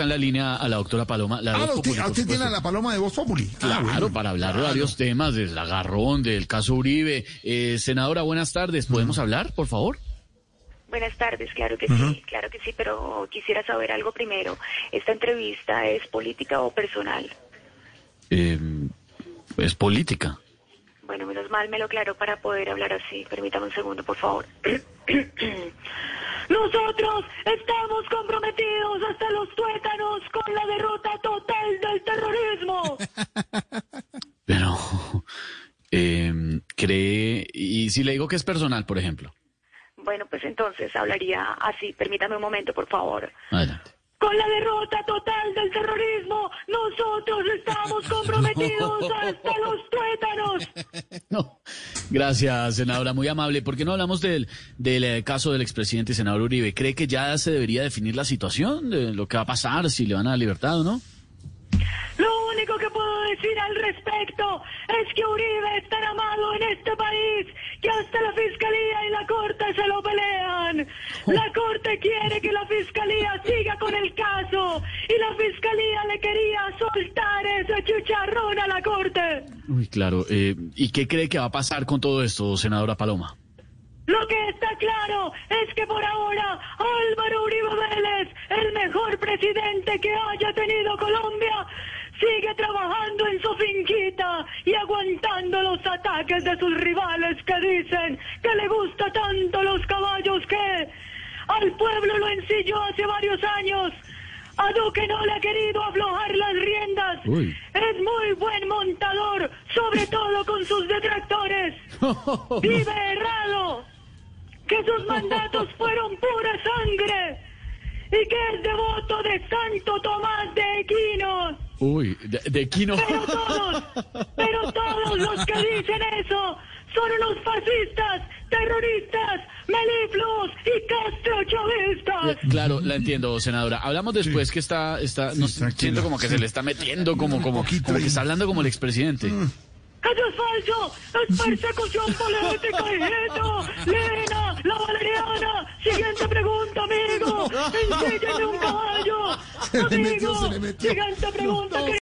en la línea a la doctora Paloma. La Ah, Voz Populi, ah, usted tiene a la paloma de Voz Populi. Claro, bueno. para hablar de Claro. varios temas, del agarrón, del caso Uribe. Eh, senadora, buenas tardes. ¿Podemos hablar, por favor? Buenas tardes, claro que sí, claro que sí, pero quisiera saber algo primero. ¿Esta entrevista es política o personal? Eh, es política. Bueno, menos mal me lo aclaró para poder hablar así. Permítame un segundo, por favor. Nosotros estamos comprometidos hasta los tuétanos con la derrota total del terrorismo. Pero, eh, cree... Y si le digo que es personal, por ejemplo. Bueno, pues entonces hablaría así. Permítame un momento, por favor. Adelante. Con la derrota total del terrorismo, nosotros estamos comprometidos hasta los tuétanos. No, gracias, senadora, muy amable. ¿Por qué no hablamos del, del eh, caso del expresidente senador Uribe? ¿Cree que ya se debería definir la situación de lo que va a pasar, si le van a dar libertad o no? Lo único que puedo decir al respecto es que Uribe es tan amado en este país que hasta la fiscalía y la corte se lo pelean. La corte quiere que la fiscalía siga con el caso y la fiscalía le quería soltar ese chicharrón a la corte. Uy, claro. eh, ¿Y qué cree que va a pasar con todo esto, senadora Paloma? Lo que está claro es que por ahora Álvaro Uribe Vélez, el mejor presidente que haya tenido Colombia, sigue trabajando en su finquita y aguantando los ataques de sus rivales que dicen que le gusta tanto los caballos al pueblo lo ensilló hace varios años. A Duque no le ha querido aflojar las riendas. Uy. Es muy buen montador, sobre todo con sus detractores. Vive errado, que sus mandatos fueron pura sangre y que es devoto de Santo Tomás de Equinos. Uy, de, de Quino. Pero todos, pero todos los que dicen eso son unos fascistas, terroristas, melifluos y castrochavistas. Eh, Claro, la entiendo, senadora. Hablamos después que está, está, no sé, tranquila. siento como que se le está metiendo, como, Un como, poquito como que está hablando como el expresidente. ¡Eso es falso! ¡Es persecución política, hijito! ¡Lena, la valeriana! Siguiente pregunta, amigo. Ensíllame un caballo. Se le metió, Amigo, se le metió. siguiente pregunta.